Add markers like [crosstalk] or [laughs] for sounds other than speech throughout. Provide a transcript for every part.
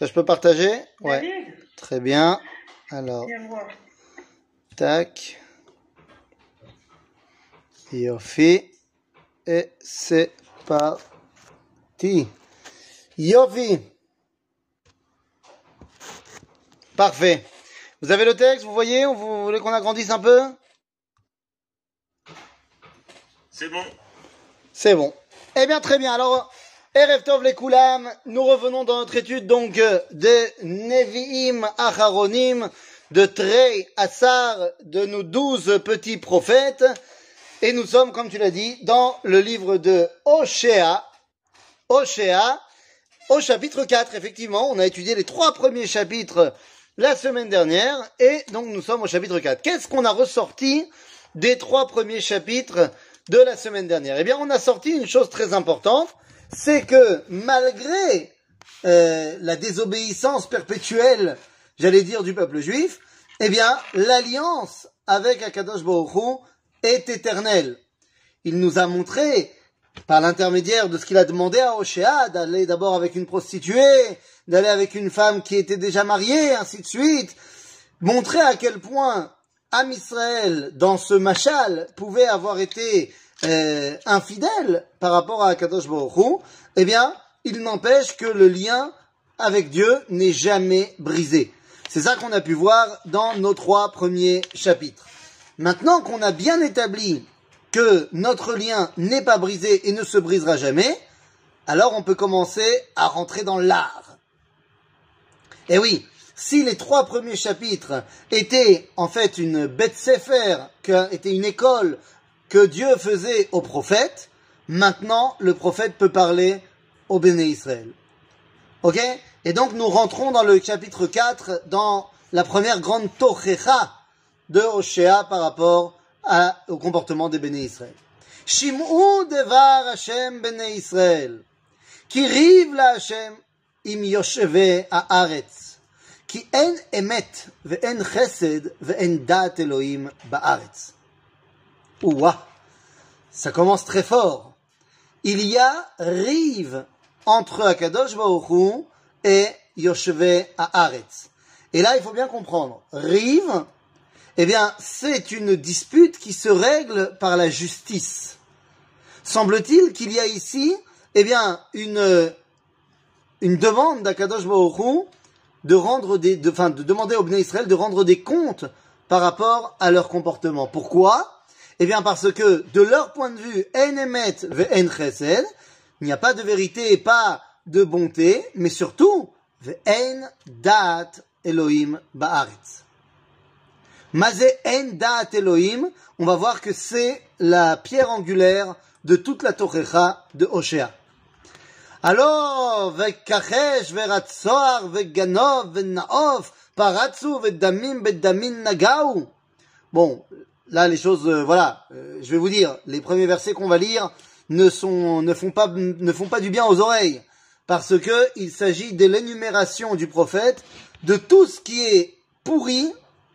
Ça, je peux partager? Ouais. Très bien. Alors, tac. Yofi. Et c'est parti. Yofi. Parfait. Vous avez le texte, vous voyez Vous voulez qu'on agrandisse un peu? C'est bon. C'est bon. Eh bien, très bien. Alors, Erev Tov les Koulam, nous revenons dans notre étude donc euh, de Nevi'im Acharonim, de Trey Assar, de nos douze petits prophètes. Et nous sommes, comme tu l'as dit, dans le livre de Oshéa. Oshéa, au chapitre 4, effectivement. On a étudié les trois premiers chapitres la semaine dernière. Et donc, nous sommes au chapitre 4. Qu'est-ce qu'on a ressorti des trois premiers chapitres de la semaine dernière? Eh bien, on a sorti une chose très importante, c'est que malgré euh, la désobéissance perpétuelle, j'allais dire, du peuple juif, eh bien, l'alliance avec Akadosh Baruch est éternelle. Il nous a montré, par l'intermédiaire de ce qu'il a demandé à Oshéa, d'aller d'abord avec une prostituée, d'aller avec une femme qui était déjà mariée, ainsi de suite, montrer à quel point Am Israël, dans ce machal, pouvait avoir été euh, infidèle par rapport à Kadosh Hu, eh bien, il n'empêche que le lien avec Dieu n'est jamais brisé. C'est ça qu'on a pu voir dans nos trois premiers chapitres. Maintenant qu'on a bien établi que notre lien n'est pas brisé et ne se brisera jamais, alors on peut commencer à rentrer dans l'art. Eh oui, si les trois premiers chapitres étaient en fait une bête que était une école que Dieu faisait aux prophètes, maintenant le prophète peut parler au béné Israël. Ok? Et donc nous rentrons dans le chapitre 4, dans la première grande Tochecha de Oshéa par rapport au comportement des béné Israël. Shim'u devar Hashem béné Israël, qui rive la Hashem im yosheve haaretz, qui en emet ve'en chesed ve'en dat Elohim ba'aretz. Ouah ça commence très fort. Il y a rive entre Akadosh Baruch Hu et Yosheve Haaretz. Et là, il faut bien comprendre. Rive, eh bien, c'est une dispute qui se règle par la justice. Semble-t-il qu'il y a ici, eh bien, une, une demande d'Akadosh Baruch Hu de rendre des, de, enfin, de demander au Bnei Israël de rendre des comptes par rapport à leur comportement. Pourquoi? Eh bien, parce que, de leur point de vue, en emet ve'en chesed, il n'y a pas de vérité et pas de bonté, mais surtout, ve'en da'at Elohim ba'aretz. Mazé en da'at Elohim, on va voir que c'est la pierre angulaire de toute la Tochecha de Oshéa. Alors, וכחש ורצוח וגנוב ונאוף פרצו ודמים בדמים נגעו. Bon, là les choses, euh, voilà, euh, je vais vous dire, les premiers versets qu'on va lire ne sont, ne font pas, ne font pas du bien aux oreilles, parce que il s'agit de l'énumération du prophète de tout ce qui est pourri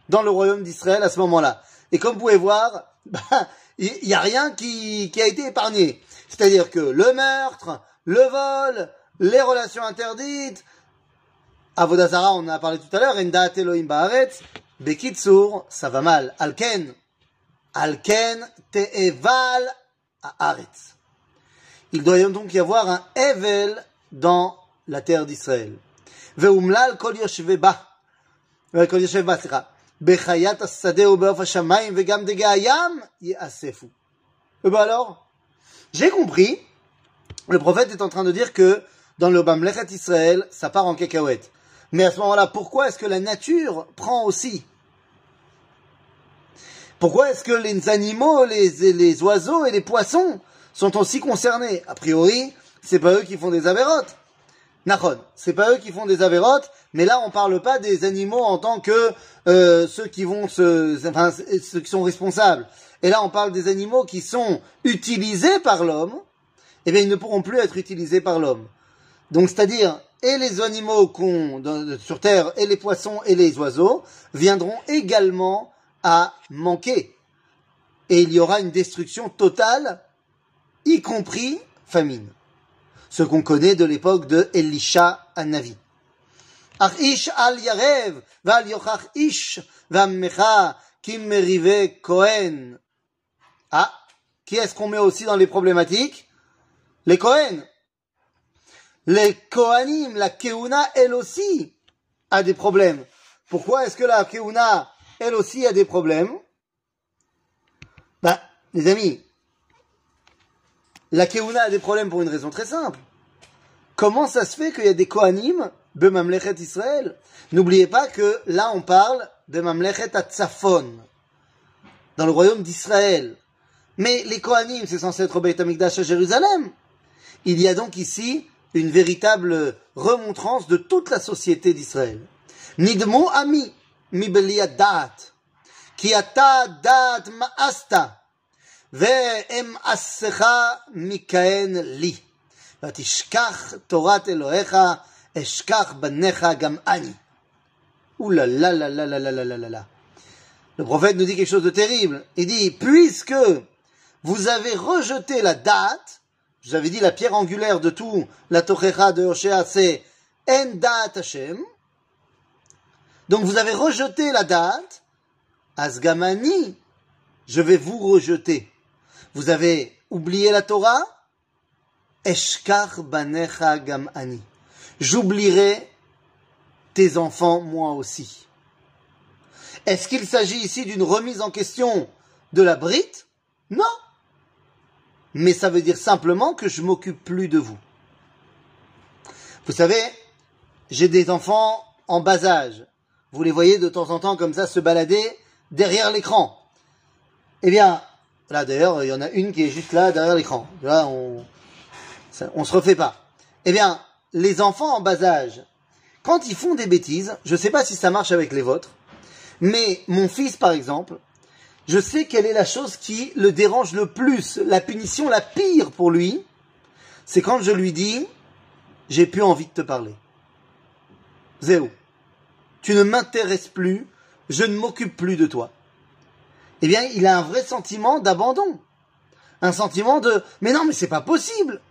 dans le royaume d'Israël à ce moment-là. Et comme vous pouvez voir, [laughs] bah, il y, a rien qui, qui a été épargné. C'est-à-dire que le meurtre, le vol, les relations interdites, Avodazara, on en a parlé tout à l'heure, Endat Elohim Baaretz, Bekitsur, ça va mal. Alken, Alken Te'eval Haaretz. Il doit donc y avoir un Evel dans la terre d'Israël. Ve'umlal kol yoshveba. kol yoshveba, sera. Bechayat asadeh ou be'of hashamayim ve'gam degayam ye'asefu. Eh ben alors, j'ai compris. Le prophète est en train de dire que dans le Bamlechat Israël, ça part en cacahuète. Mais à ce moment-là, pourquoi est-ce que la nature prend aussi pourquoi est-ce que les animaux, les, les oiseaux et les poissons sont aussi concernés? A priori, c'est pas eux qui font des avérotes. Nachon, c'est pas eux qui font des avérotes, mais là on parle pas des animaux en tant que euh, ceux qui vont se, enfin, ceux qui sont responsables. Et là on parle des animaux qui sont utilisés par l'homme, eh bien ils ne pourront plus être utilisés par l'homme. Donc c'est-à-dire et les animaux qu'on sur terre et les poissons et les oiseaux viendront également à manquer. Et il y aura une destruction totale, y compris famine. Ce qu'on connaît de l'époque de Elisha à Navi. Ah, qui est-ce qu'on met aussi dans les problématiques? Les Cohen. Les Kohanim, la Keuna, elle aussi, a des problèmes. Pourquoi est-ce que la Keuna elle aussi, a des problèmes Bah, les amis, la Keuna a des problèmes pour une raison très simple. Comment ça se fait qu'il y a des Kohanim de Mamlechet Israël? N'oubliez pas que là, on parle de Mamlechet Atzafon, dans le royaume d'Israël. Mais les Kohanim, c'est censé être au Beit Amikdash à Jérusalem. Il y a donc ici une véritable remontrance de toute la société d'Israël. Nidmo ami mi da'at, ki ata da'at ma'asta, ve'em assecha mikaen li. ותשכח תורת אלוהיך, אשכח בניך גם אני. Ouh là là là là là là là là là. Le prophète nous dit quelque chose de terrible. Il dit, puisque vous avez rejeté la date, je vous avais dit la pierre angulaire de tout la Tochecha de Hoshea, c'est En date Hashem. donc vous avez rejeté la date, Asgamani, je vais vous rejeter. Vous avez oublié la Torah, Eshkar banecha gam ani. J'oublierai tes enfants moi aussi. Est-ce qu'il s'agit ici d'une remise en question de la brite? Non. Mais ça veut dire simplement que je m'occupe plus de vous. Vous savez, j'ai des enfants en bas âge. Vous les voyez de temps en temps comme ça se balader derrière l'écran. Eh bien, là d'ailleurs, il y en a une qui est juste là derrière l'écran. Là, on, on se refait pas. Eh bien, les enfants en bas âge, quand ils font des bêtises, je ne sais pas si ça marche avec les vôtres, mais mon fils, par exemple, je sais quelle est la chose qui le dérange le plus, la punition la pire pour lui, c'est quand je lui dis, j'ai plus envie de te parler. Zéro. Tu ne m'intéresses plus, je ne m'occupe plus de toi. Eh bien, il a un vrai sentiment d'abandon. Un sentiment de, mais non, mais c'est pas possible.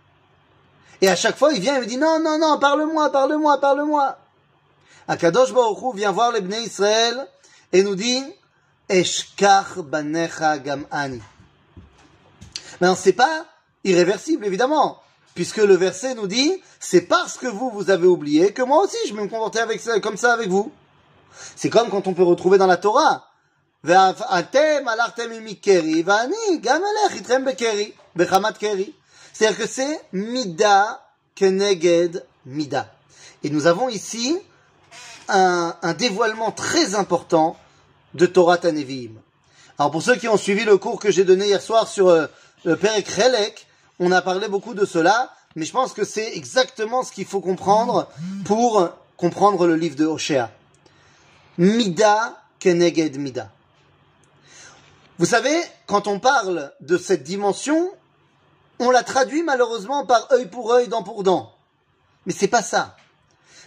Et à chaque fois, il vient et me dit, non, non, non, parle-moi, parle-moi, parle-moi. Akadosh Baruch vient voir les Israël et nous dit, Eshkach banecha gam ani. Maintenant, c'est pas irréversible, évidemment, puisque le verset nous dit, c'est parce que vous, vous avez oublié que moi aussi, je vais me comporter avec ça, comme ça avec vous. C'est comme quand on peut retrouver dans la Torah, c'est-à-dire que c'est Mida Keneged Mida. Et nous avons ici un, un dévoilement très important de Torah Tanevim. Alors pour ceux qui ont suivi le cours que j'ai donné hier soir sur euh, le Père Krelek, on a parlé beaucoup de cela, mais je pense que c'est exactement ce qu'il faut comprendre pour comprendre le livre de Hoshea. Mida Keneged Mida. Vous savez, quand on parle de cette dimension, on la traduit malheureusement par œil pour œil, dent pour dent. Mais c'est pas ça.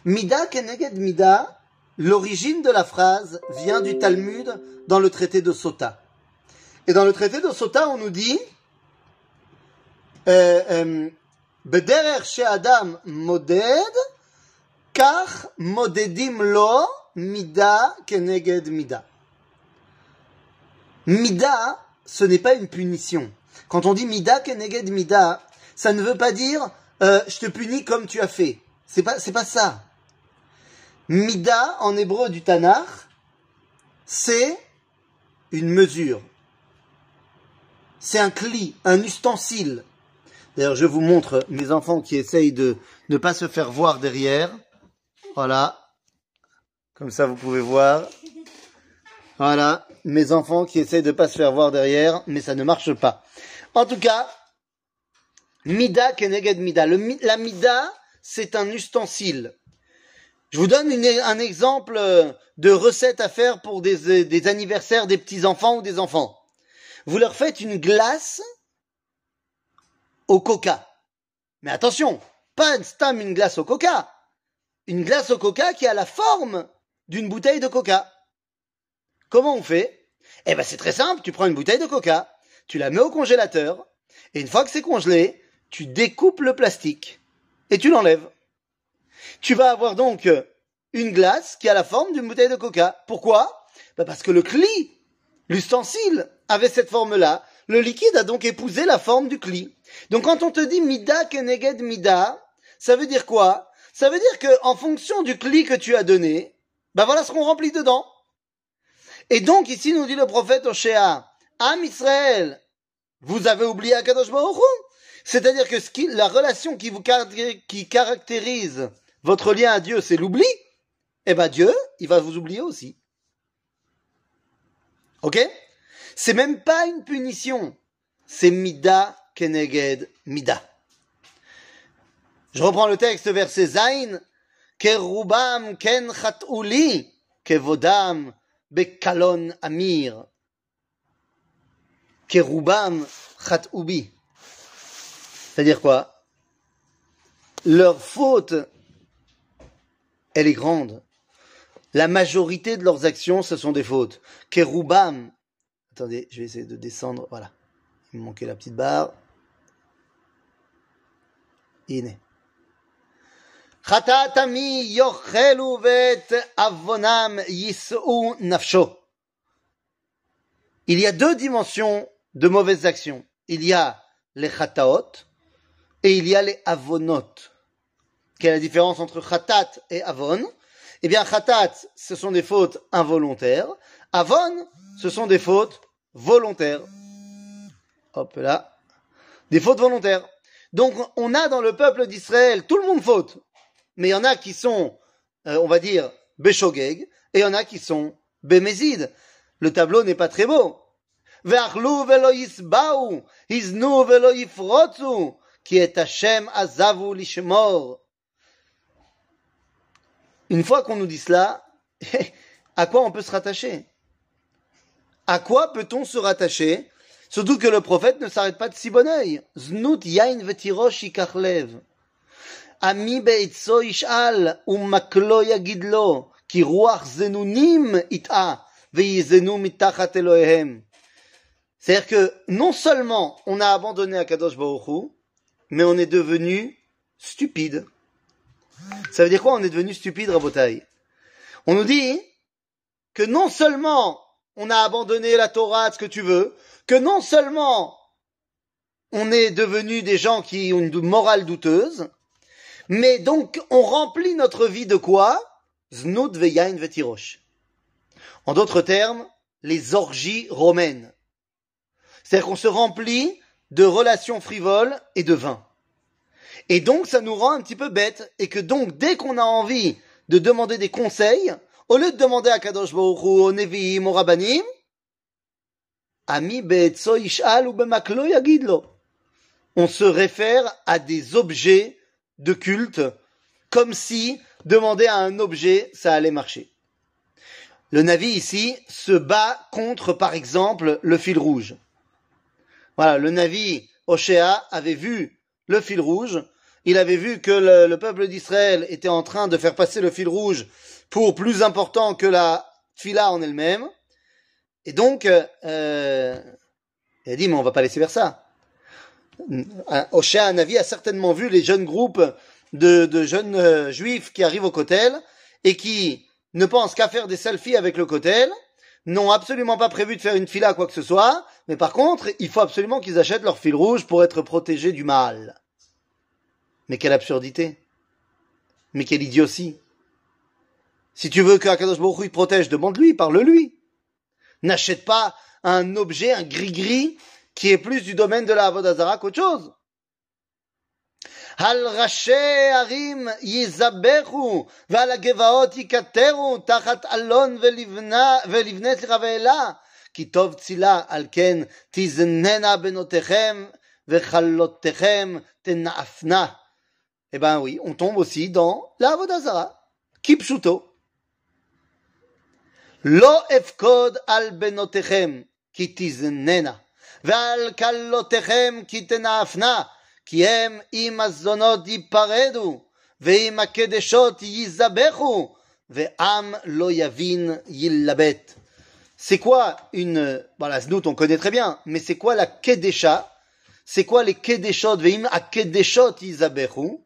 Mida keneged mida, l'origine de la phrase vient du Talmud dans le traité de Sota. Et dans le traité de Sota, on nous dit euh, euh, Bederer Adam moded, kach modedim lo mida keneged mida. Mida, ce n'est pas une punition. Quand on dit mida keneged mida, ça ne veut pas dire euh, je te punis comme tu as fait. C'est pas c'est pas ça. Mida en hébreu du Tanakh, c'est une mesure. C'est un cli, un ustensile. D'ailleurs, je vous montre mes enfants qui essayent de ne pas se faire voir derrière. Voilà. Comme ça, vous pouvez voir. Voilà. Mes enfants qui essayent de pas se faire voir derrière, mais ça ne marche pas. En tout cas, Mida keneged Mida. la Mida, c'est un ustensile. Je vous donne un exemple de recette à faire pour des, des anniversaires des petits-enfants ou des enfants. Vous leur faites une glace au coca. Mais attention, pas stam une glace au coca. Une glace au coca qui a la forme d'une bouteille de coca. Comment on fait? Eh ben c'est très simple, tu prends une bouteille de coca, tu la mets au congélateur, et une fois que c'est congelé, tu découpes le plastique et tu l'enlèves. Tu vas avoir donc une glace qui a la forme d'une bouteille de coca. Pourquoi? Bah Parce que le cli, l'ustensile, avait cette forme-là. Le liquide a donc épousé la forme du cli. Donc quand on te dit mida keneged mida, ça veut dire quoi? Ça veut dire que en fonction du cli que tu as donné, ben voilà ce qu'on remplit dedans. Et donc ici nous dit le prophète Oshéa, Am Israël, vous avez oublié Akadosh Baruch C'est-à-dire que ce qui, la relation qui vous qui caractérise votre lien à Dieu, c'est l'oubli. Eh ben Dieu, il va vous oublier aussi. Ok? C'est même pas une punition. C'est mida keneged mida. Je reprends le texte, verset Zain. Kerubam ken chatuli kevodam bekalon amir. Kerubam chatoubi. C'est-à-dire quoi? Leur faute, elle est grande. La majorité de leurs actions, ce sont des fautes. Kerubam. Attendez, je vais essayer de descendre. Voilà. Il me manquait la petite barre. Iné. Il y a deux dimensions de mauvaises actions. Il y a les chataot et il y a les avonot. Quelle est la différence entre chatat et avon? Eh bien, chatat, ce sont des fautes involontaires. Avon, ce sont des fautes volontaires. Hop là. Des fautes volontaires. Donc, on a dans le peuple d'Israël, tout le monde faute. Mais il y en a qui sont, euh, on va dire, Beshogeg, et il y en a qui sont Bemezid. Le tableau n'est pas très beau. Une fois qu'on nous dit cela, [laughs] à quoi on peut se rattacher? À quoi peut-on se rattacher? Surtout que le prophète ne s'arrête pas de si bon oeil. Znut yain. Zenunim ita. Veizenu mitachat Elohem. C'est-à-dire que non seulement on a abandonné Akadosh Baruch mais on est devenu stupide. Ça veut dire quoi On est devenu stupide, Rabotai? On nous dit que non seulement on a abandonné la Torah, ce que tu veux, que non seulement on est devenu des gens qui ont une morale douteuse, mais donc on remplit notre vie de quoi? Veyain vetirosh. En d'autres termes, les orgies romaines. C'est-à-dire qu'on se remplit de relations frivoles et de vin. Et donc ça nous rend un petit peu bêtes, et que donc dès qu'on a envie de demander des conseils, au lieu de demander à Kadosh Baruch Hu, au Nevi'im, au Rabbanim, Ami ishal ou yagidlo. On se réfère à des objets de culte, comme si demander à un objet, ça allait marcher. Le Navi ici se bat contre, par exemple, le fil rouge. Voilà, le Navi Oshéa avait vu le fil rouge. Il avait vu que le, peuple d'Israël était en train de faire passer le fil rouge pour plus important que la fila en elle-même. Et donc, euh, il a dit, mais on va pas laisser faire ça. Oshéa Navi a certainement vu les jeunes groupes de, jeunes euh, juifs qui arrivent au Kotel et qui ne pensent qu'à faire des selfies avec le Kotel, n'ont absolument pas prévu de faire une fila quoi que ce soit, mais par contre, il faut absolument qu'ils achètent leur fil rouge pour être protégés du mal. Mais quelle absurdité. Mais quelle idiotie. Si tu veux qu'Akadosh Baruch protège, demande-lui, parle-lui. N'achète pas un objet, un gris-gris, qui est plus du domaine de la Avodazara qu'autre chose. על ראשי ערים יזבחו, ועל הגבעות יקטרו, תחת אלון ולבנה, ולבנה סליחה ואלה, כי טוב צילה, על כן תזננה בנותיכם, וכלותיכם תנאפנה. Eh ben oui, on tombe aussi dans la Avodazara, kipshuto. לא אפקוד על בנותיכם, כי תזננה, ועל כלותיכם כי תנאפנה, כי הם עם הזונות ייפרדו, ועם הקדשות ייזבחו, ועם לא יבין יילבט. C'est quoi une... Voilà, Znout, on connaît très bien, mais c'est quoi la Kedesha C'est quoi les Kedeshot Veim a Kedeshot Izabechu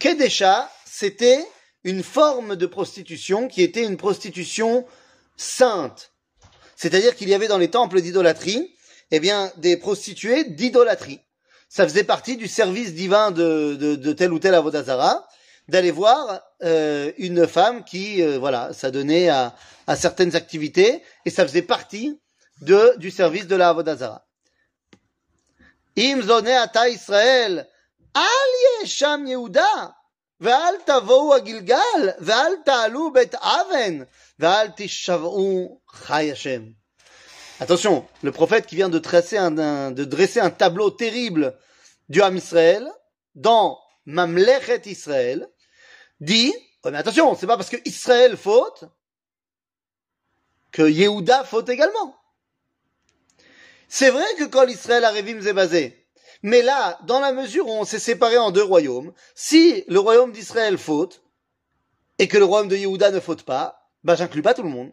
Kedesha, c'était une forme de prostitution qui était une prostitution sainte. C'est-à-dire qu'il y avait dans les temples d'idolâtrie, eh bien, des prostituées d'idolâtrie. Ça faisait partie du service divin de, de, de tel ou tel avodazara, d'aller voir euh, une femme qui, euh, voilà, ça donnait à, à certaines activités, et ça faisait partie de, du service de la avodazara. Im zone ata Israël, al yesham Yehuda, ואל תבואו הגלגל, ואל תעלו בית אבן, ואל תשבעו חי השם. Attention, le prophète qui vient de, dresser un tableau terrible du Ham Israël dans Mamlechet Israël dit, oh mais attention, c'est pas parce que Israël faute que Yehuda faute également. C'est vrai que quand Israël arrive basé, mais là, dans la mesure où on s'est séparé en deux royaumes, si le royaume d'Israël faute, et que le royaume de Yehuda ne faute pas, ben j'inclus pas tout le monde.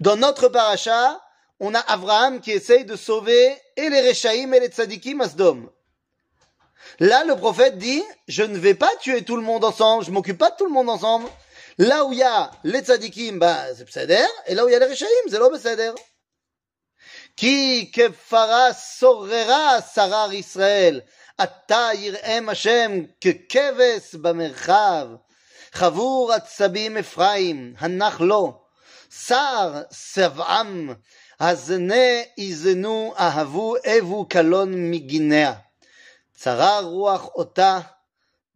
Dans notre paracha, on a Abraham qui essaye de sauver et les Réchaïm et les Tzadikim à Sdom. Là, le prophète dit, je ne vais pas tuer tout le monde ensemble, je m'occupe pas de tout le monde ensemble. Là où il y a les tzadikim, bah, c'est psader, et là où il y a les réchaïm, c'est l'homme. Qui kefara sorera sarar Israël, atzabim Ephraim, hanachlo, שר שבעם, הזנה איזנו אהבו אבו קלון מגיניה. צרה רוח אותה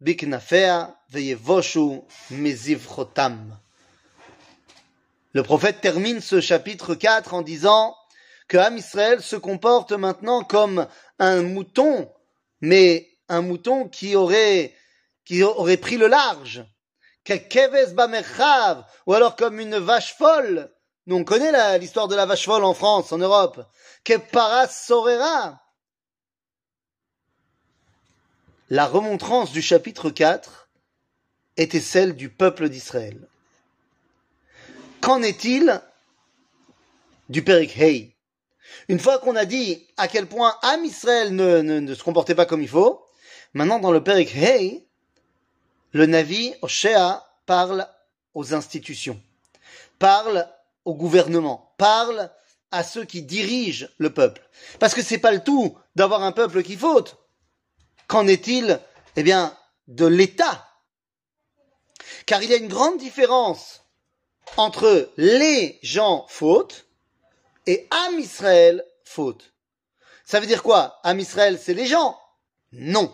בכנפיה, ויבושו מזבחותם. Le prophète termine ce chapitre 4 en disant que Ham Israël se comporte maintenant comme un mouton, mais un mouton qui aurait, qui aurait pris le large. ou alors comme une vache folle. Nous, on connaît l'histoire de la vache folle en France, en Europe. Que sorera? La remontrance du chapitre 4 était celle du peuple d'Israël. Qu'en est-il du Périk Hei une fois qu'on a dit à quel point Am Israël ne, se comportait pas comme il faut, maintenant dans le Perik Hey, le Navi Oshea parle aux institutions, parle au gouvernement, parle à ceux qui dirigent le peuple. Parce que c'est pas le tout d'avoir un peuple qui faute. Qu'en est-il, eh bien, de l'État? Car il y a une grande différence entre les gens fautes et Am Israël faute. Ça veut dire quoi? Am Israël, c'est les gens? Non.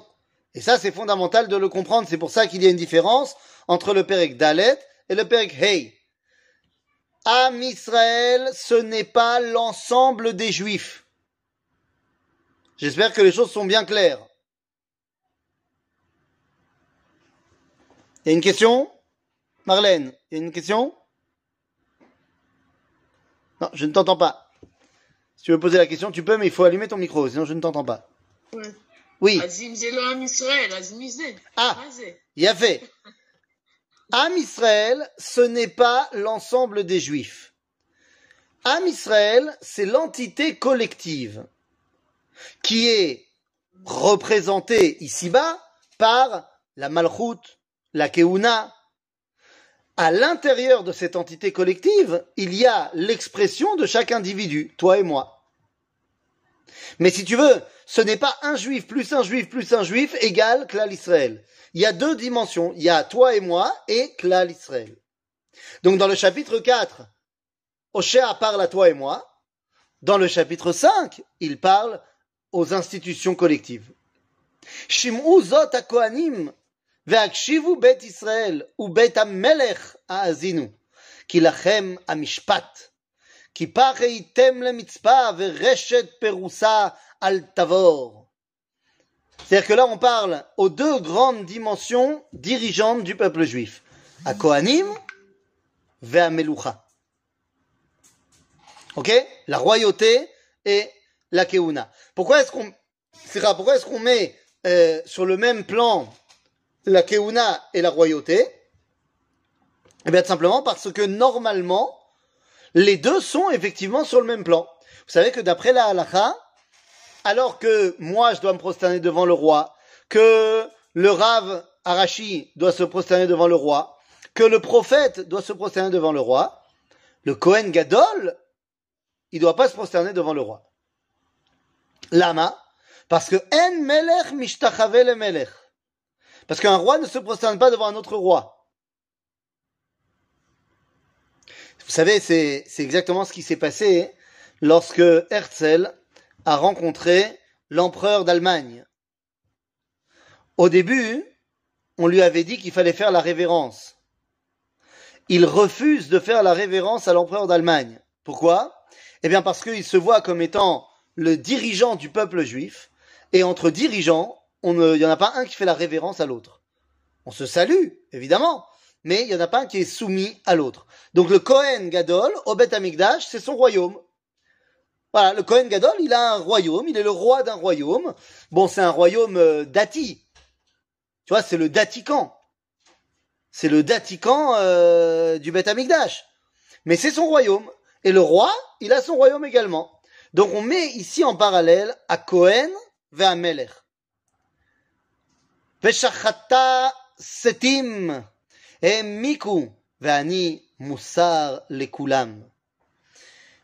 Et ça, c'est fondamental de le comprendre. C'est pour ça qu'il y a une différence entre le Perek Dalet et le Perek Hey. Am Israël, ce n'est pas l'ensemble des Juifs. J'espère que les choses sont bien claires. Y a une question? Marlène, il y a une question? Non, je ne t'entends pas. Si tu veux poser la question, tu peux, mais il faut allumer ton micro, sinon je ne t'entends pas. Oui. Ah, il a fait. [laughs] Am Israël, ce n'est pas l'ensemble des Juifs. Am Israël, c'est l'entité collective qui est représentée ici-bas par la Malchut, la Keuna, à l'intérieur de cette entité collective, il y a l'expression de chaque individu, toi et moi. Mais si tu veux, ce n'est pas un juif plus un juif plus un juif égale Klal Israël. Il y a deux dimensions. Il y a toi et moi et Klal Israël. Donc dans le chapitre 4, Oshéa parle à toi et moi. Dans le chapitre 5, il parle aux institutions collectives. Shim'u zot kohanim ve'akshivu bet Israël ou bet melech ha'azinu kilachem amishpat פח הייתם למצפה ורשת פרוסה על תבור. C'est-à-dire que là, on parle aux deux grandes dimensions dirigeantes du peuple juif. À Kohanim, vers Meloucha. Ok La royauté et la Keuna. Pourquoi est-ce qu'on, pourquoi est-ce qu'on met euh, sur le même plan la Keuna et la royauté Eh bien, tout simplement parce que normalement, les deux sont effectivement sur le même plan. Vous savez que d'après la halakha, alors que moi je dois me prosterner devant le roi, que le rave Arashi doit se prosterner devant le roi, que le prophète doit se prosterner devant le roi, le Kohen Gadol, il doit pas se prosterner devant le roi. Lama, parce que en melech mishtachave le melech. Parce qu'un roi ne se prosterne pas devant un autre roi. Vous savez, c'est, exactement ce qui s'est passé lorsque Herzl a rencontré l'empereur d'Allemagne. Au début, on lui avait dit qu'il fallait faire la révérence. Il refuse de faire la révérence à l'empereur d'Allemagne. Pourquoi? Eh bien parce qu'il se voit comme étant le dirigeant du peuple juif, et entre dirigeants, il n'y en a pas un qui fait la révérence à l'autre. On se salue, évidemment, mais il n'y en a pas un qui est soumis à l'autre. Donc le Kohen Gadol, Obet Amigdash, c'est son royaume. Voilà, le Kohen Gadol, il a un royaume, il est le roi d'un royaume. Bon, c'est un royaume euh, dati. Tu vois, c'est le datican. C'est le datican euh, du Bet Amigdash. Mais c'est son royaume. Et le roi, il a son royaume également. Donc on met ici en parallèle à Kohen vers Melech. Veshachata setim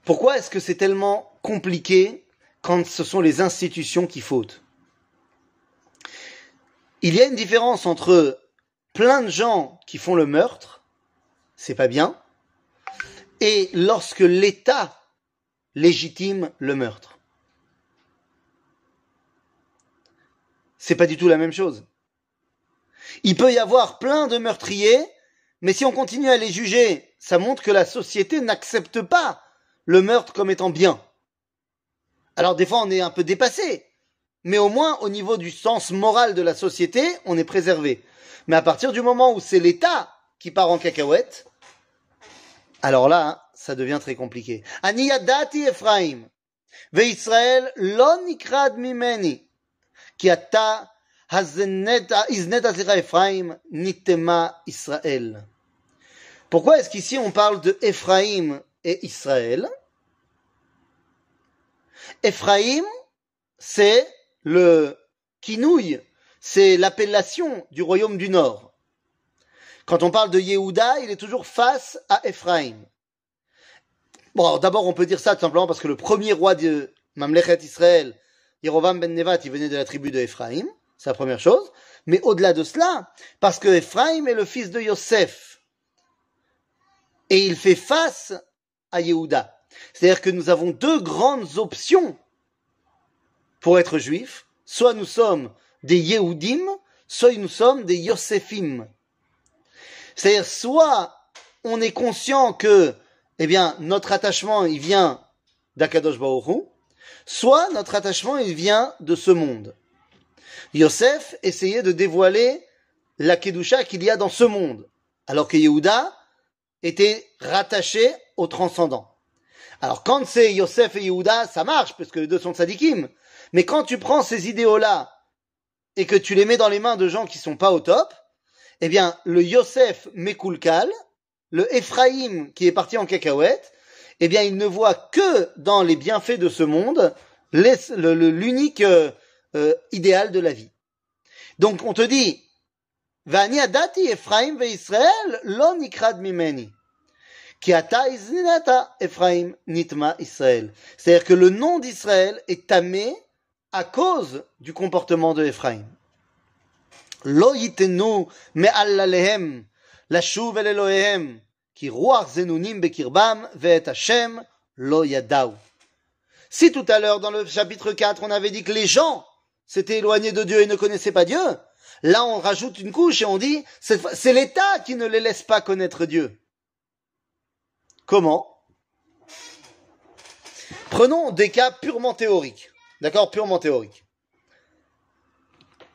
Pourquoi est-ce que c'est tellement compliqué quand ce sont les institutions qui fautent? Il y a une différence entre plein de gens qui font le meurtre, c'est pas bien, et lorsque l'État légitime le meurtre. C'est pas du tout la même chose. Il peut y avoir plein de meurtriers, mais si on continue à les juger, ça montre que la société n'accepte pas le meurtre comme étant bien. Alors des fois on est un peu dépassé, mais au moins au niveau du sens moral de la société, on est préservé. Mais à partir du moment où c'est l'État qui part en cacahuète, alors là, ça devient très compliqué. Aniyadati Ephraim, ki ata Israël. Pourquoi est-ce qu'ici on parle de Ephraim et Israël? Ephraim, c'est le kinouille, c'est l'appellation du royaume du Nord. Quand on parle de Yehuda, il est toujours face à Ephraim. Bon, d'abord, on peut dire ça tout simplement parce que le premier roi de Mamlechet Israël, Yerovam ben Nevat, il venait de la tribu de Ephraim. C'est la première chose. Mais au-delà de cela, parce que Ephraim est le fils de Yosef. Et il fait face à Yehuda. C'est-à-dire que nous avons deux grandes options pour être juifs. Soit nous sommes des Yehudim, soit nous sommes des Yosefim. C'est-à-dire, soit on est conscient que, eh bien, notre attachement, il vient d'Akadosh Baruch soit notre attachement, il vient de ce monde. Yosef essayait de dévoiler la Kedusha qu'il y a dans ce monde, alors que Yehuda était rattaché au transcendant. Alors quand c'est Yosef et Yehuda, ça marche, parce que les deux sont sadikim. Mais quand tu prends ces idéaux-là et que tu les mets dans les mains de gens qui sont pas au top, eh bien, le Yosef Mekulkal, le Ephraim qui est parti en cacahuète, eh bien, il ne voit que dans les bienfaits de ce monde l'unique euh, euh, idéal de la vie. Donc, on te dit, Vani adati Ephraim ve Israël, lo nikrad mimeni. Ki ata Ephraim nitma Israël. C'est-à-dire que le nom d'Israël est tamé à cause du comportement de Ephraim. Lo yitenu me'al alehem, lashuv el Elohehem, ki ruach zenunim bekirbam, ve'et Hashem lo yadau. Si tout à l'heure, dans le chapitre 4, on avait dit que les gens s'étaient éloignés de Dieu et ne connaissaient pas Dieu, là on rajoute une couche et on dit, c'est l'État qui ne les laisse pas connaître Dieu. Comment? Prenons des cas purement théoriques. D'accord? Purement théoriques.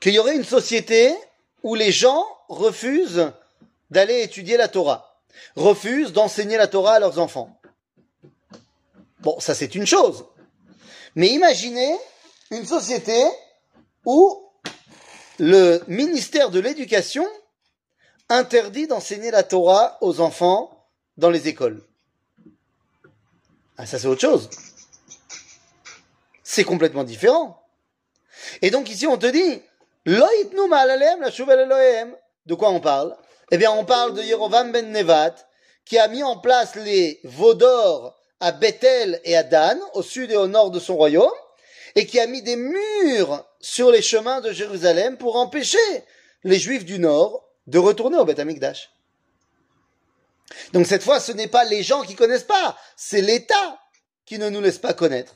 Qu'il y aurait une société où les gens refusent d'aller étudier la Torah, refusent d'enseigner la Torah à leurs enfants. Bon, ça c'est une chose. Mais imaginez une société où le ministère de l'Éducation interdit d'enseigner la Torah aux enfants dans les écoles. Ah, ça c'est autre chose. C'est complètement différent. Et donc ici on te dit, De quoi on parle? Eh bien, on parle de Yerovam ben Nevat, qui a mis en place les veaux d'or à Bethel et à Dan, au sud et au nord de son royaume, et qui a mis des murs sur les chemins de Jérusalem pour empêcher les Juifs du Nord de retourner au Beth Amikdash. Donc cette fois, ce n'est pas les gens qui connaissent pas, c'est l'État qui ne nous laisse pas connaître.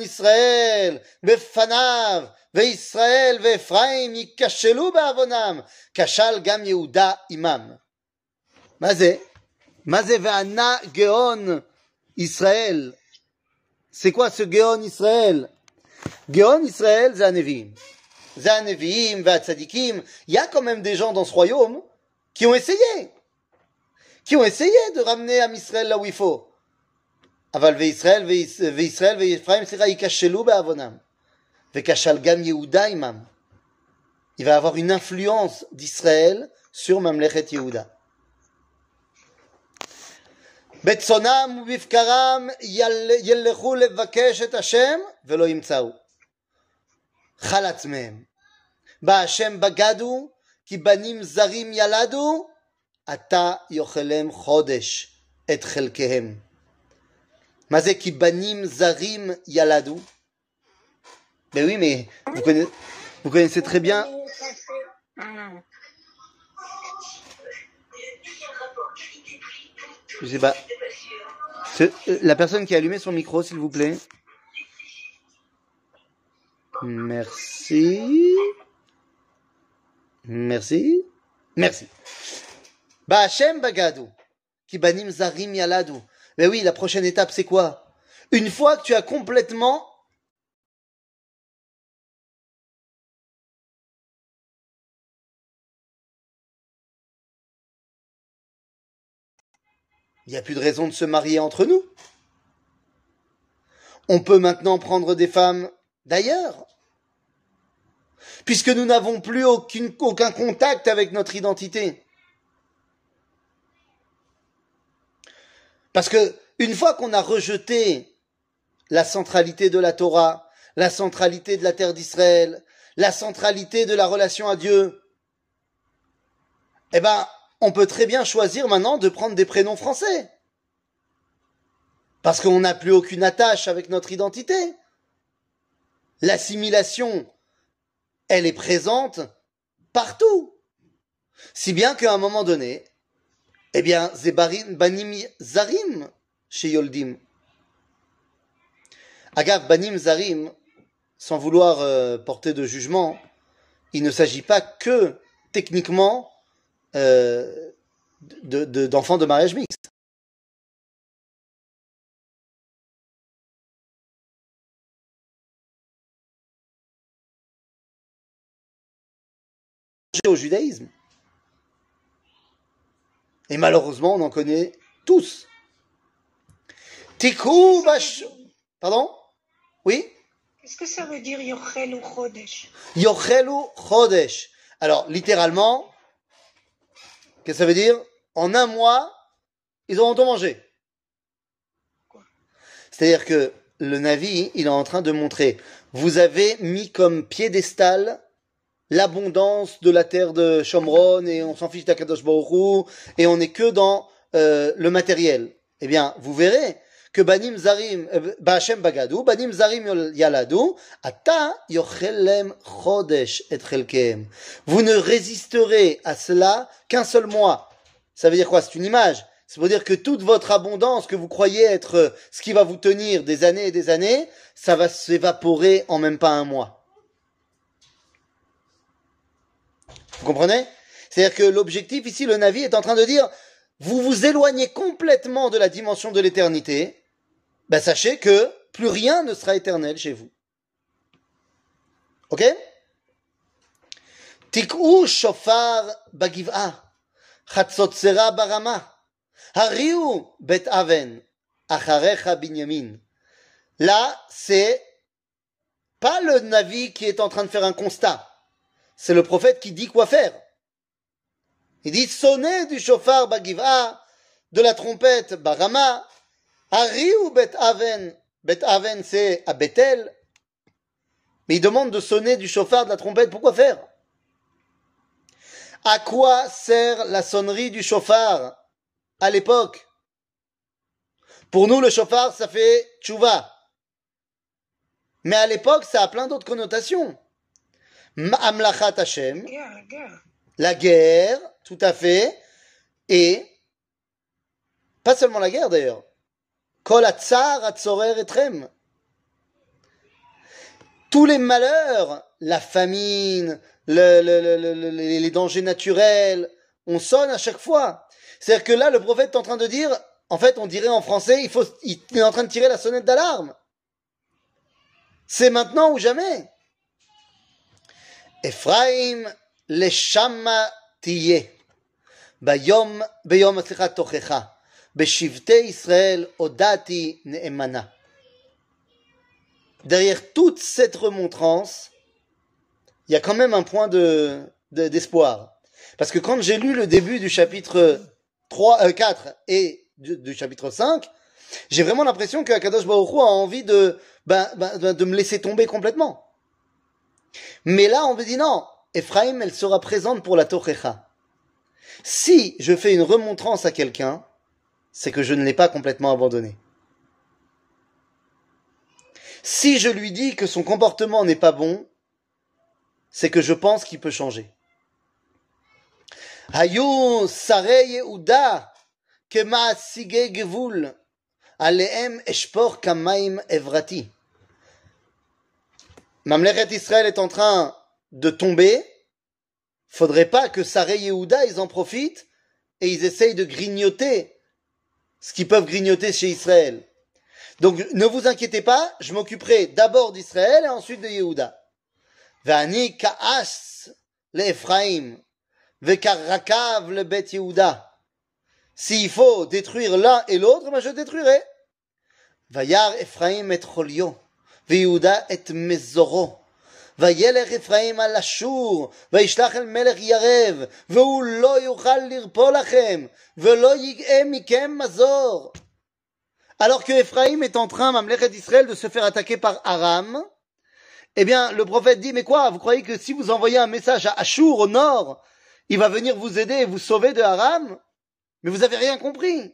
Israël, Befanav, Veisraël, Ba'avonam, Kashal Gam Yehuda Imam. Mazé, Mazé Geon Israël. C'est quoi ce Geon Israël? Géon Israël, c'est un Nevi'im. C'est un Nevi'im, Il y a quand même des gens dans ce royaume qui ont essayé. Qui ont essayé de ramener Am Israël là où il faut. אבל וישראל וישראל ויפריים, סליחה, ייכשלו בעוונם. il va avoir une influence d'Israël sur Mamlechet Yehuda. בצונם ובבקרם ילכו לבקש את השם ולא ימצאו. חלץ מהם. בהשם בגדו, כי בנים זרים ילדו, עתה יאכלם חודש את חלקיהם. מה זה כי בנים זרים ילדו? Mais oui, mais vous connaissez, vous connaissez très bien. Je sais pas. la personne qui a allumé son micro, s'il vous plaît. Merci. Merci. Merci. Ba'ashem Bagadou. Kibanim Zarim Yaladou. Mais oui, la prochaine étape, c'est quoi? Une fois que tu as complètement Il n'y a plus de raison de se marier entre nous. On peut maintenant prendre des femmes d'ailleurs. Puisque nous n'avons plus aucun contact avec notre identité. Parce que une fois qu'on a rejeté la centralité de la Torah, la centralité de la terre d'Israël, la centralité de la relation à Dieu, eh ben, on peut très bien choisir maintenant de prendre des prénoms français. Parce qu'on n'a plus aucune attache avec notre identité. L'assimilation, elle est présente partout. Si bien qu'à un moment donné, eh bien, Zebarim Banim Zarim chez Yoldim. Agav Banim Zarim, sans vouloir euh, porter de jugement, il ne s'agit pas que techniquement euh, d'enfants de, mariage mixte. au judaïsme. Et malheureusement, on en connaît tous. Tikou Pardon? Oui? Qu'est-ce que ça veut dire Yochelu Chodesh? Yochelu Chodesh. Alors, littéralement, Qu'est-ce que ça veut dire En un mois, ils auront tout mangé. C'est-à-dire que le Navi, il est en train de montrer, vous avez mis comme piédestal l'abondance de la terre de Shomron et on s'en fiche d'Akadosh Baruch et on n'est que dans euh, le matériel. Eh bien, vous verrez que Banim Zarim, euh, Ba'ashem Bagadu, Banim Zarim Yaladu, Ata Yochelem Chodesh et. Vous ne résisterez à cela qu'un seul mois. Ça veut dire quoi? C'est une image. C'est pour dire que toute votre abondance que vous croyez être euh, ce qui va vous tenir des années et des années, ça va s'évaporer en même pas un mois. Vous comprenez? C'est-à-dire que l'objectif ici, le Navi est en train de dire, vous vous éloignez complètement de la dimension de l'éternité, ben sachez que plus rien ne sera éternel chez vous. Ok? Tik'u shofar bagiv'a, chatzotzera barama, hariu bet aven, acharecha binyamin. Là, c'est pas le Navi qui est en train de faire un constat. C'est le prophète qui dit quoi faire. Il dit sonnez du chauffard Bagiva, de la trompette Barama, Ariou Bet Aven, Bet Aven c'est à Bethel, Mais il demande de sonner du chauffard, de la trompette. Pourquoi faire? À quoi sert la sonnerie du chauffard à l'époque? Pour nous, le chauffard, ça fait tchouva. Mais à l'époque, ça a plein d'autres connotations. Amlachat Hashem, la guerre, tout à fait, et pas seulement la guerre d'ailleurs. Tous les malheurs, la famine, les dangers naturels, on sonne à chaque fois. C'est-à-dire que là, le prophète est en train de dire, en fait, on dirait en français, il, est en train de tirer la sonnette d'alarme. C'est maintenant ou jamais. Ephraim le shama tiye. Bayom, bayom, tochecha. Derrière toute cette remontrance, il y a quand même un point d'espoir. Parce que quand j'ai lu le début du chapitre 4 euh, et du, chapitre 5, j'ai vraiment l'impression que Akadosh Baruch a envie ben, ben, ben, de, me laisser tomber complètement. Mais là, on me dit non, Ephraim, elle sera présente pour la Tochecha. Si je fais une remontrance à quelqu'un, c'est que je ne l'ai pas complètement abandonné. Si je lui dis que son comportement n'est pas bon, c'est que je pense qu'il peut changer. Mamlechet Israël est en train de tomber. Faudrait pas que Saré Yehuda, ils en profitent et ils essayent de grignoter ce qu'ils peuvent grignoter chez Israël. Donc ne vous inquiétez pas, je m'occuperai d'abord d'Israël et ensuite de Yehuda. Vani kaas l'Ephraim, vekarakav le bet Yehuda. S'il faut détruire l'un et l'autre, ben je détruirai. Vayar Ephraim et Cholio, Yehuda et Mezoro. וילך אפרים על אשור, וישלח אל מלך ירב, והוא לא יוכל לרפוא לכם, ולא יגאה מכם מזור. Alors que Ephraim est en train, Mamlechet d'Israël, de se faire attaquer par Aram, eh bien, le prophète dit, mais quoi, vous croyez que si vous envoyez un message à Ashur au nord, il va venir vous aider et vous sauver de Aram? Mais vous avez rien compris.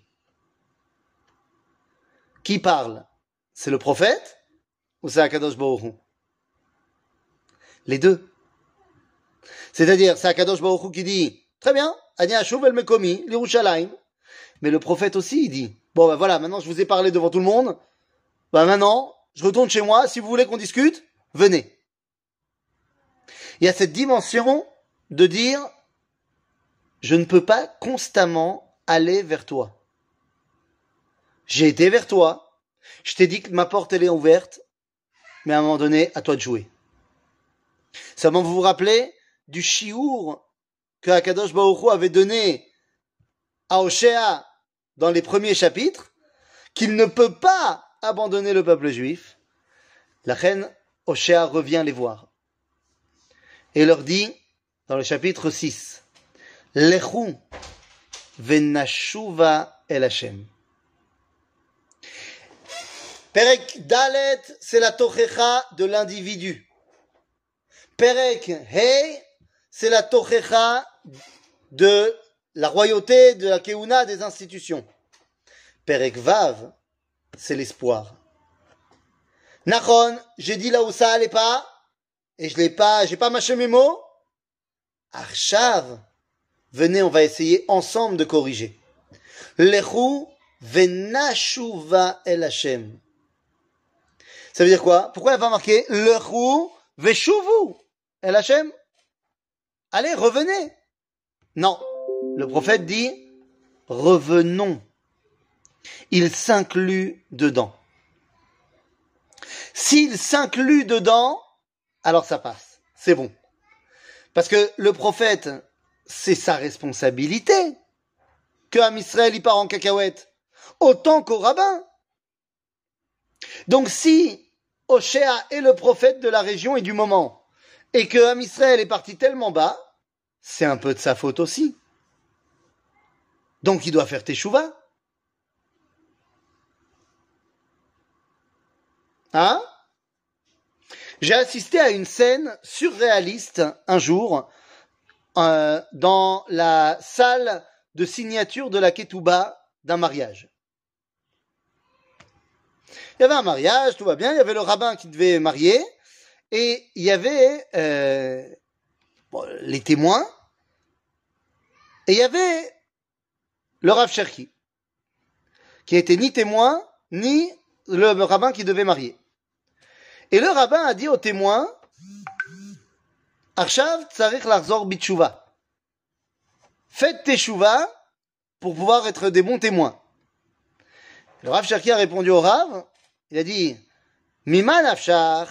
Qui parle? C'est le prophète ou c'est Akadosh Baruch Les deux. C'est-à-dire, c'est Akadosh Baruch qui dit, très bien, Ani el Mekomi, l'Irushalayim. Mais le prophète aussi, il dit, bon ben voilà, maintenant je vous ai parlé devant tout le monde, ben maintenant, je retourne chez moi, si vous voulez qu'on discute, venez. Il y a cette dimension de dire, je ne peux pas constamment aller vers toi. J'ai été vers toi, je t'ai dit que ma porte elle est ouverte, mais à un moment donné, à toi de jouer. Seulement vous vous rappelez du chiour que Akadosh Baruch Hu avait donné à Oshéa dans les premiers chapitres, qu'il ne peut pas abandonner le peuple juif. La reine Oshéa revient les voir et leur dit dans le chapitre 6 Lechu venashuva el Hashem. Perek Dalet, c'est la tochecha de l'individu. Perek Hei, c'est la tochecha de la royauté, de la keuna, des institutions. Perek Vav, c'est l'espoir. Nachon, j'ai dit là où ça allait pas, et je l'ai pas, j'ai pas mâché mes mots. Arshav, venez, on va essayer ensemble de corriger. Lechu venashuva el Hashem. Ça veut dire quoi? Pourquoi elle va marquer Lechu veshuvu el Hashem Allez, revenez. Non, le prophète dit revenons. Il s'inclut dedans. S'il s'inclut dedans, alors ça passe. C'est bon. Parce que le prophète, c'est sa responsabilité que Am Israël y part en cacahuète, autant qu'au rabbin. Donc si Oshéa est le prophète de la région et du moment, et que Am Israël est parti tellement bas, c'est un peu de sa faute aussi. Donc il doit faire teshuva. Hein? J'ai assisté à une scène surréaliste un jour euh, dans la salle de signature de la ketouba d'un mariage. Il y avait un mariage, tout va bien, il y avait le rabbin qui devait marier, et il y avait euh, les témoins, et il y avait le Rav qui était ni témoin, ni le rabbin qui devait marier. Et le rabbin a dit aux témoins, Arshav tsarich larzor bitshuva. Faites teshuva pour pouvoir être des bons témoins. Le Rav Cherki a répondu au Rav, il a dit, Miman Afshar,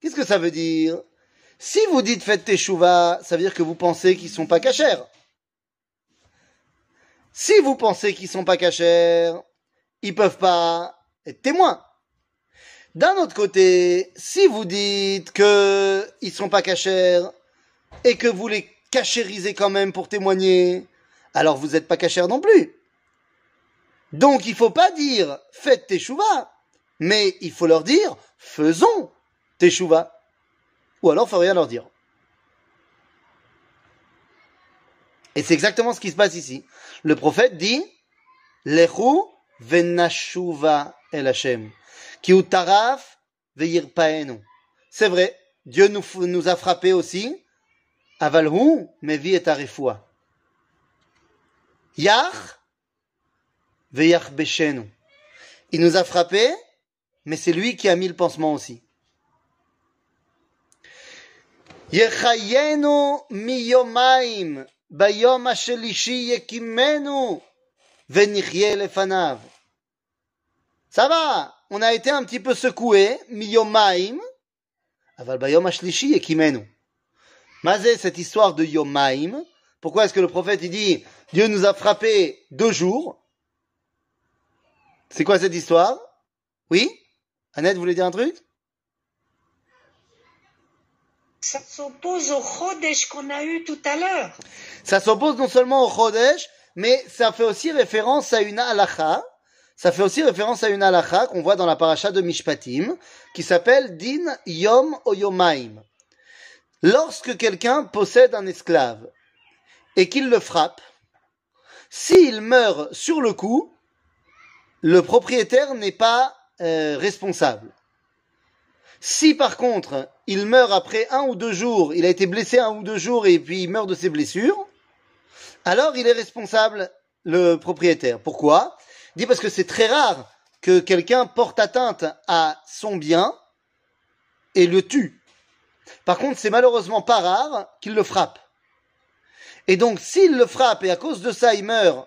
qu'est-ce que ça veut dire? Si vous dites faites teshuva, ça veut dire que vous pensez qu'ils sont pas cachers. Si vous pensez qu'ils sont pas cachers, ils peuvent pas être témoins. D'un autre côté, si vous dites que ils sont pas cachers et que vous les cachérisez quand même pour témoigner, alors vous n'êtes pas cachers non plus. Donc il faut pas dire faites teshuva, mais il faut leur dire faisons teshuva. Ou alors faut rien leur dire. Et c'est exactement ce qui se passe ici. Le prophète dit Lechu venashuva el Hashem. Ki utaraf veirpaenu. C'est vrai, Dieu nous, a frappé aussi. Avalhu mevi et arifua. Yach. Il nous a frappés, mais c'est lui qui a mis le pansement aussi. Yechayenu miyomaim, bayom ashelishi yekimenu, venichye lefanav. Ça va, on a été un petit peu secoué, miyomaim, aval bayom ashlishi yekimenu. Mazé, cette histoire de yomaim, pourquoi est-ce que le prophète il dit Dieu nous a frappé deux jours c'est quoi cette histoire? Oui? Annette, vous voulez dire un truc? Ça s'oppose au Chodesh qu'on a eu tout à l'heure. Ça s'oppose non seulement au Chodesh, mais ça fait aussi référence à une halacha. Ça fait aussi référence à une halacha qu'on voit dans la paracha de Mishpatim, qui s'appelle Din Yom Oyomaim. Lorsque quelqu'un possède un esclave et qu'il le frappe, s'il meurt sur le coup, le propriétaire n'est pas euh, responsable. Si par contre il meurt après un ou deux jours, il a été blessé un ou deux jours et puis il meurt de ses blessures, alors il est responsable le propriétaire. Pourquoi? Il parce que c'est très rare que quelqu'un porte atteinte à son bien et le tue. Par contre, c'est malheureusement pas rare qu'il le frappe. Et donc, s'il le frappe et à cause de ça il meurt,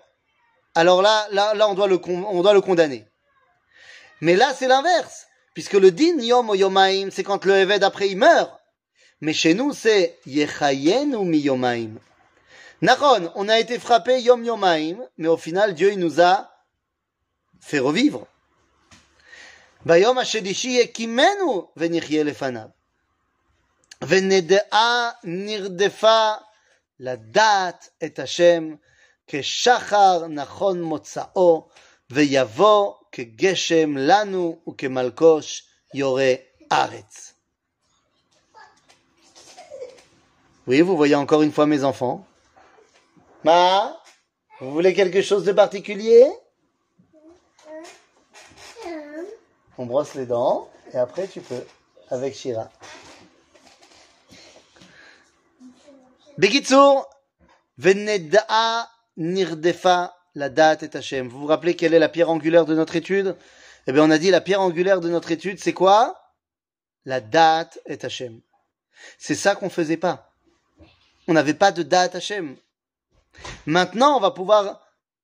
alors là, là, là, on doit le, on doit le condamner. Mais là, c'est l'inverse, puisque le din yom o yomaim, c'est quand le évêque après il meurt. Mais chez nous, c'est yechayen ou mi yomaim. Naron, on a été frappé yom yomaim, mais au final, Dieu il nous a fait revivre. Bayom השלישי יקימנו ונחיה לפניו. ונדעה נרדפה לדעת את השם כשחר נכון מוצאו, ויבוא כגשם לנו וכמלקוש יורה ארץ. Oui, vous voyez encore une fois mes enfants. Ma, vous voulez quelque chose de particulier On brosse les dents et après tu peux avec Shira. Bekitsur, Vened'a nirdefa la date et Hashem. Vous vous rappelez quelle est la pierre angulaire de notre étude? Eh bien, on a dit la pierre angulaire de notre étude, c'est quoi? La date et Hashem. C'est ça qu'on faisait pas. On n'avait pas de date Hashem. Maintenant, on va pouvoir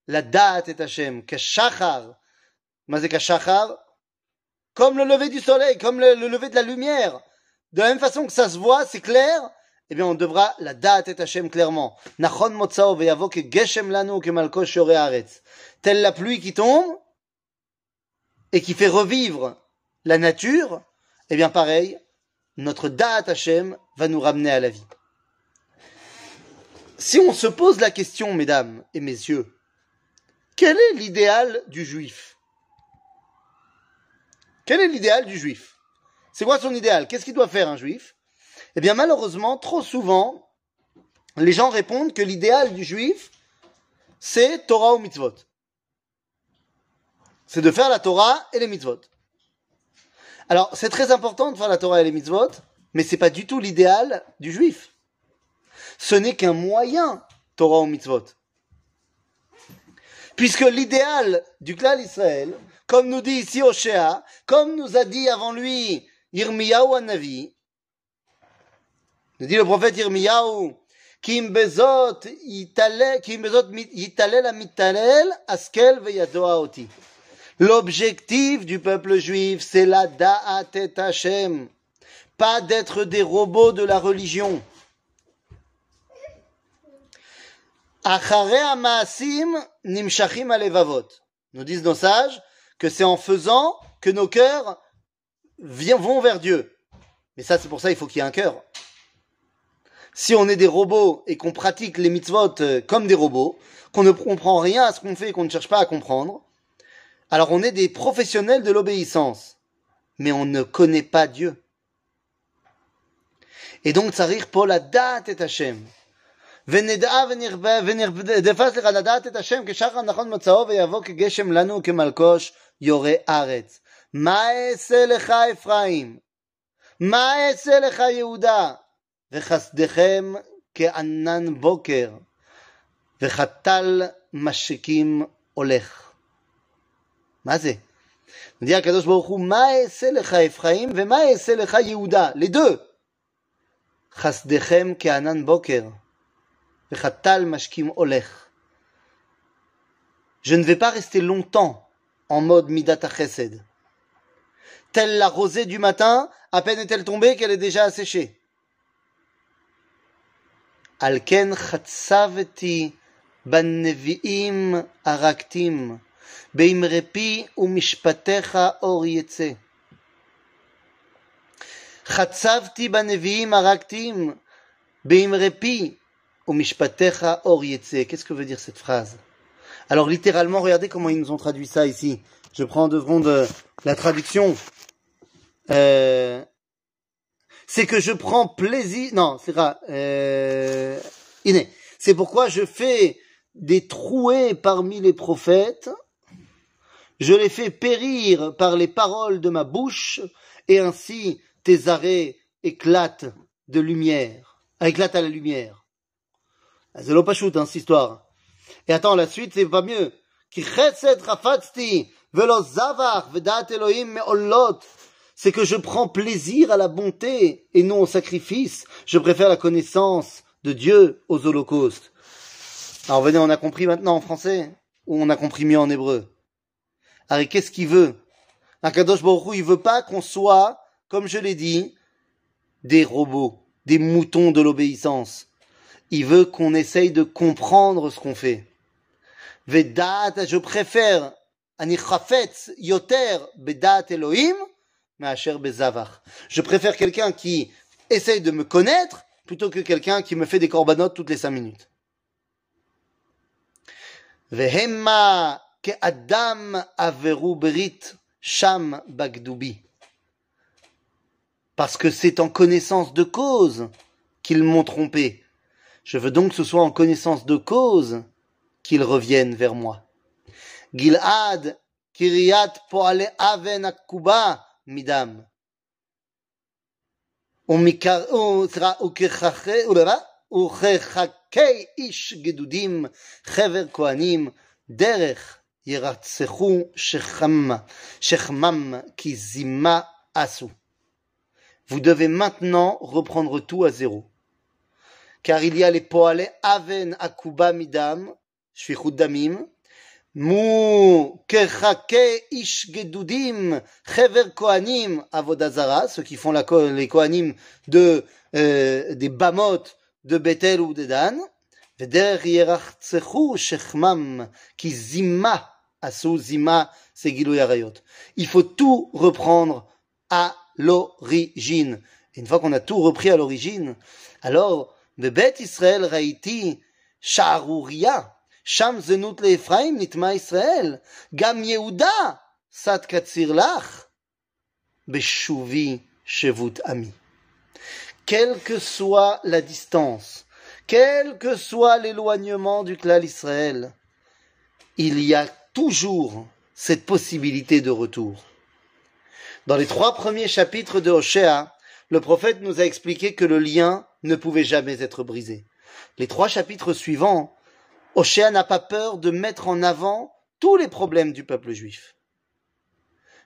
la date et Hashem. Kashachar. Mazé kashachar. comme le lever du soleil, comme le lever de la lumière, de la même façon que ça se voit, c'est clair, eh bien on devra la date et Hachem clairement. Nachon motzao geshem lanu ke haaretz. Telle la pluie qui tombe et qui fait revivre la nature, eh bien pareil, notre date Hachem va nous ramener à la vie. Si on se pose la question, mesdames et messieurs, quel est l'idéal du juif? Quel est l'idéal du juif? C'est quoi son idéal? Qu'est-ce qu'il doit faire un juif? Eh bien malheureusement, trop souvent, les gens répondent que l'idéal du juif, c'est Torah ou mitzvot. C'est de faire la Torah et les mitzvot. Alors, c'est très important de faire la Torah et les mitzvot, mais c'est pas du tout l'idéal du juif. Ce n'est qu'un moyen, Torah ou mitzvot. Puisque l'idéal du clan Israël, comme nous dit ici Oshéa, comme nous a dit avant lui Yirmiyahu Navi, nous dit le prophète Yirmiyahu, Kim bezot yitalel amitalel askel. L'objectif du peuple juif, c'est la da'at et Hashem, pas d'être des robots de la religion. Nimshachim alevavot. Nous disent nos sages que c'est en faisant que nos cœurs vont vers Dieu. Mais ça, c'est pour ça il faut qu'il y ait un cœur. Si on est des robots et qu'on pratique les mitzvot euh, comme des robots, qu'on ne comprend rien à ce qu'on fait et qu'on ne cherche pas à comprendre, alors on est des professionnels de l'obéissance, mais on ne connaît pas Dieu. Et donc, tzarich pour la date et Hashem. ונדע ונרדפס לך לדעת את השם כשחר נכון מוצאו ויבוא כגשם לנו כמלקוש יורה ארץ. מה אעשה לך אפרים? מה אעשה לך יהודה? וחסדכם כענן בוקר וחתל משיקים הולך. מה זה? dit הקדוש ברוך הוא, מה אעשה לך אפרים ומה אעשה לך יהודה? לדו. חסדכם כענן בוקר וחתל משקים הולך. Je ne vais pas rester longtemps en mode Midat Chesed. Telle la rosée du matin, à peine est-elle tombée qu'elle est déjà asséchée. על כן חצבתי בנביאים הרכתים, באמרי פי ומשפטיך אור יצא. חצבתי בנביאים הרכתים, באמרי פי ומishpatecha or yetse. Qu'est-ce que veut dire cette phrase Alors littéralement, regardez comment ils nous ont traduit ça ici. Je prends deux secondes la traduction. Euh, c'est que je prends plaisir. Non, c'est ça. Euh, c'est pourquoi je fais des trouées parmi les prophètes. Je les fais périr par les paroles de ma bouche, et ainsi tes arrêts éclatent de lumière, éclatent à la lumière. C'est l'opachut, hein, cette histoire. Et attends, la suite, c'est pas mieux. C'est que je prends plaisir à la bonté et non au sacrifice. Je préfère la connaissance de Dieu aux holocaustes. Alors venez, on a compris maintenant en français ou on a compris mieux en hébreu. Alors qu'est-ce qu'il veut? Akadosh Baruch il veut pas qu'on soit, comme je l'ai dit, des robots, des moutons de l'obéissance. Il veut qu'on essaye de comprendre ce qu'on fait. Vedat, je préfère ani yoter bedat Elohim. Je préfère quelqu'un qui essaye de me connaître plutôt que quelqu'un qui me fait des corbanotes toutes les cinq minutes. Vehemma ke adam averu sham. Parce que c'est en connaissance de cause qu'ils m'ont trompé. Je veux donc que ce soit en connaissance de cause qu'ils reviennent vers moi. Gilad, Kiryat Poale Aven Midam. וכחכי איש גדודים חבר כהנים דרך ירצחו שכמם, שכמם כי זימה עשו. Vous devez maintenant reprendre tout à zéro car il y a les poale aven akuba midam, shvichut damim, Kechake ish gedudim chever kohanim avodazara, ceux qui font la, les kohanim de, euh, des bamot de Bethel ou de Dan. Veder yerachzechu shechmam ki zima asu zima segilou yarayot. Il faut tout reprendre à l'origine. Et une fois qu'on a tout repris à l'origine, alors, Bebet Israël raiti sha'aruria, Quelle que soit la distance, quel que soit l'éloignement du clan Israël, il y a toujours cette possibilité de retour. Dans les trois premiers chapitres de Hoshea, le prophète nous a expliqué que le lien ne pouvait jamais être brisé. Les trois chapitres suivants, Hoshea n'a pas peur de mettre en avant tous les problèmes du peuple juif.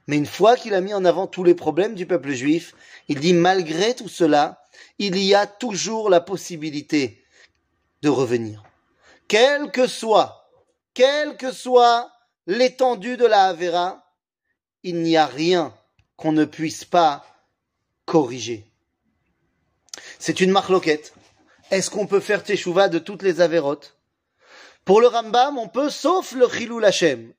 Mais une fois qu'il a mis en avant tous les problèmes du peuple juif, il dit malgré tout cela, il y a toujours la possibilité de revenir. Quel que soit, quelle que soit l'étendue de la Havera, il n'y a rien qu'on ne puisse pas corriger. C'est une marloquette. Est-ce qu'on peut faire teshuva de toutes les avérotes Pour le Rambam, on peut, sauf le Chilou Lachem.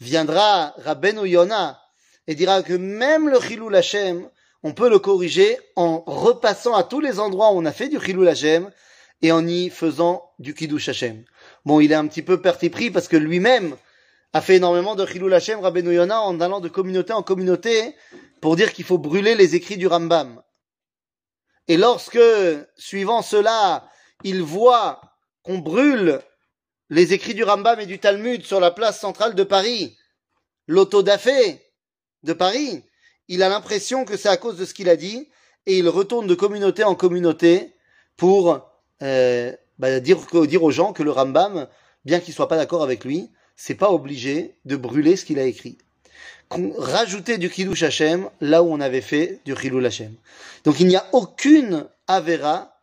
Viendra Rabbeinu Yona et dira que même le Chilou Lachem, on peut le corriger en repassant à tous les endroits où on a fait du Chilou Lachem et en y faisant du Kiddush Hashem. Bon, il est un petit peu parti pris parce que lui-même a fait énormément de Chilou Lachem, Rabbeinu Yona, en allant de communauté en communauté pour dire qu'il faut brûler les écrits du Rambam. Et lorsque, suivant cela, il voit qu'on brûle les écrits du Rambam et du Talmud sur la place centrale de Paris, l'autodafé de Paris, il a l'impression que c'est à cause de ce qu'il a dit, et il retourne de communauté en communauté pour euh, bah, dire, dire aux gens que le Rambam, bien qu'il soit pas d'accord avec lui, c'est pas obligé de brûler ce qu'il a écrit. Rajouter du Kiddush Hashem là où on avait fait du Chilul Hashem. Donc il n'y a aucune Avera,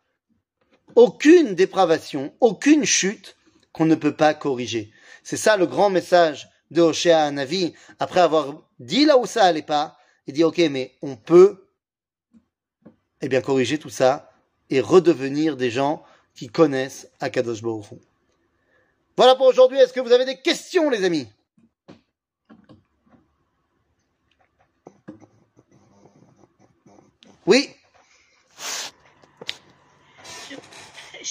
aucune dépravation, aucune chute qu'on ne peut pas corriger. C'est ça le grand message de Hoshea Navi, après avoir dit là où ça allait pas, et dit ok, mais on peut, eh bien, corriger tout ça et redevenir des gens qui connaissent Akadosh Baruch. Voilà pour aujourd'hui. Est-ce que vous avez des questions, les amis? Oui?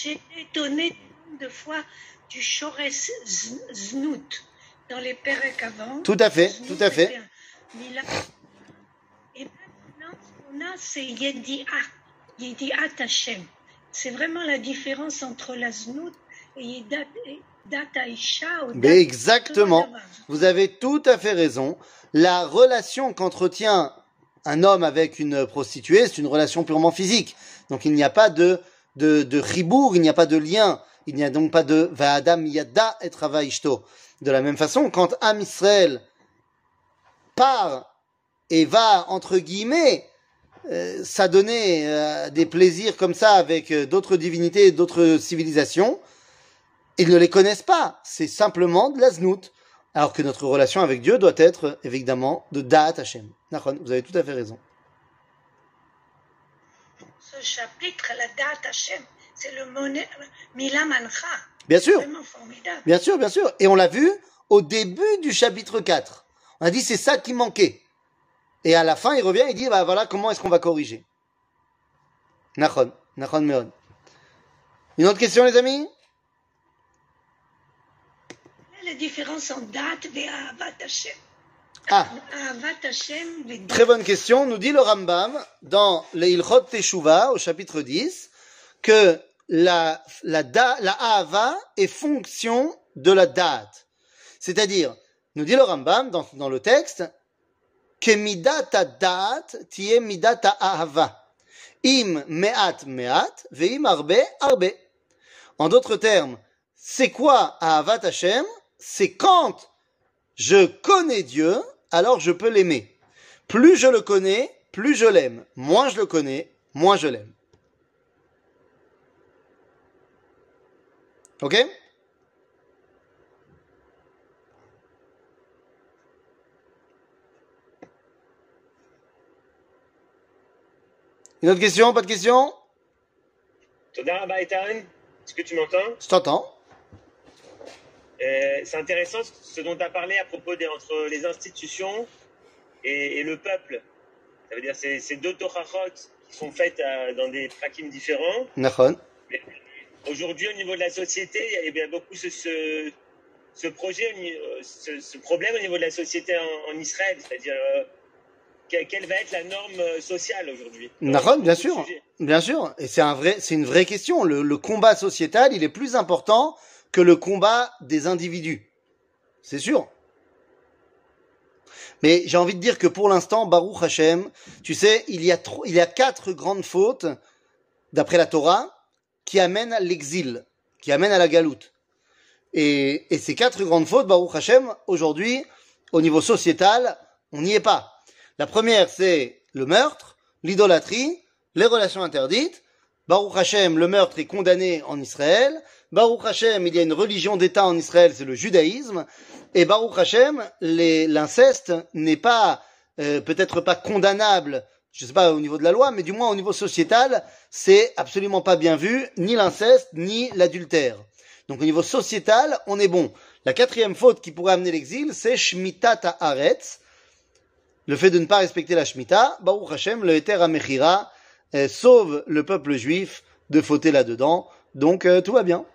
J'ai été étonnée de fois du Chores Znout dans les Pérec avant. Tout à fait, tout à fait. Et maintenant, ce qu'on a, c'est Yedi'at, Yedi'at Hashem. C'est vraiment la différence entre la Znout et Yedat. Mais exactement. Vous avez tout à fait raison. La relation qu'entretient un homme avec une prostituée, c'est une relation purement physique. Donc il n'y a pas de, de, de ribour, il n'y a pas de lien. Il n'y a donc pas de Va'adam Yada et Travaishto. De la même façon, quand Am Israël part et va, entre guillemets, euh, s'adonner euh, des plaisirs comme ça avec euh, d'autres divinités d'autres civilisations, ils ne les connaissent pas. C'est simplement de la znout. Alors que notre relation avec Dieu doit être évidemment de Da'at Hashem. Vous avez tout à fait raison. Chapitre, la Da'at Hashem, c'est le Mila Mancha. Bien sûr. Vraiment formidable. Bien sûr, bien sûr. Et on l'a vu au début du chapitre 4. On a dit c'est ça qui manquait. Et à la fin, il revient et dit bah voilà comment est-ce qu'on va corriger. Nachon, Nachon Meon. Une autre question, les amis? La différence en date et Ahavat Hashem Ah, très bonne question. Nous dit le Rambam dans les Ilchot Teshuvah au chapitre 10 que la, la, da, la Ahava est fonction de la date. C'est-à-dire, nous dit le Rambam dans, dans le texte, que midata da'at tie midata ahava. Im me'at me'at, ve'im arbe arbe. En d'autres termes, c'est quoi Ahavat Hashem? C'est quand je connais Dieu, alors je peux l'aimer. Plus je le connais, plus je l'aime. Moins je le connais, moins je l'aime. Ok? Une autre question? Pas de question? Toda Est-ce que tu m'entends? Je t'entends. Euh, C'est intéressant ce dont tu as parlé à propos des, entre les institutions et, et le peuple. Ça veut dire c'est c'est deux torachot qui sont faites euh, dans des prakim différents. Aujourd'hui, au niveau de la société, il y a bien beaucoup ce, ce, ce projet, euh, ce, ce problème au niveau de la société en, en Israël. C'est-à-dire, euh, que- quelle va être la norme sociale aujourd'hui? Bien sûr. Bien sûr. Et c'est un vrai, c'est une vraie question. Le, le combat sociétal, il est plus important que le combat des individus. C'est sûr. Mais j'ai envie de dire que pour l'instant, Baruch Hashem, tu sais, il y a trop, il y a quatre grandes fautes, d'après la Torah, qui amènent à l'exil, qui amènent à la galoute. Et, et ces quatre grandes fautes, Baruch Hashem, aujourd'hui, au niveau sociétal, on n'y est pas. La première, c'est le meurtre, l'idolâtrie, les relations interdites. Baruch Hashem, le meurtre est condamné en Israël. Baruch Hashem, il y a une religion d'État en Israël, c'est le judaïsme. Et Baruch Hashem, l'inceste n'est pas, euh, peut-être pas condamnable, je sais pas au niveau de la loi, mais du moins au niveau sociétal, c'est absolument pas bien vu, ni l'inceste, ni l'adultère. Donc au niveau sociétal, on est bon. La quatrième faute qui pourrait amener l'exil, c'est Shmita Ta'aretz, le fait de ne pas respecter la Shemitah, Baruch Hashem, le Eter Amechira, eh, sauve le peuple juif de fauter là-dedans. Donc euh, tout va bien.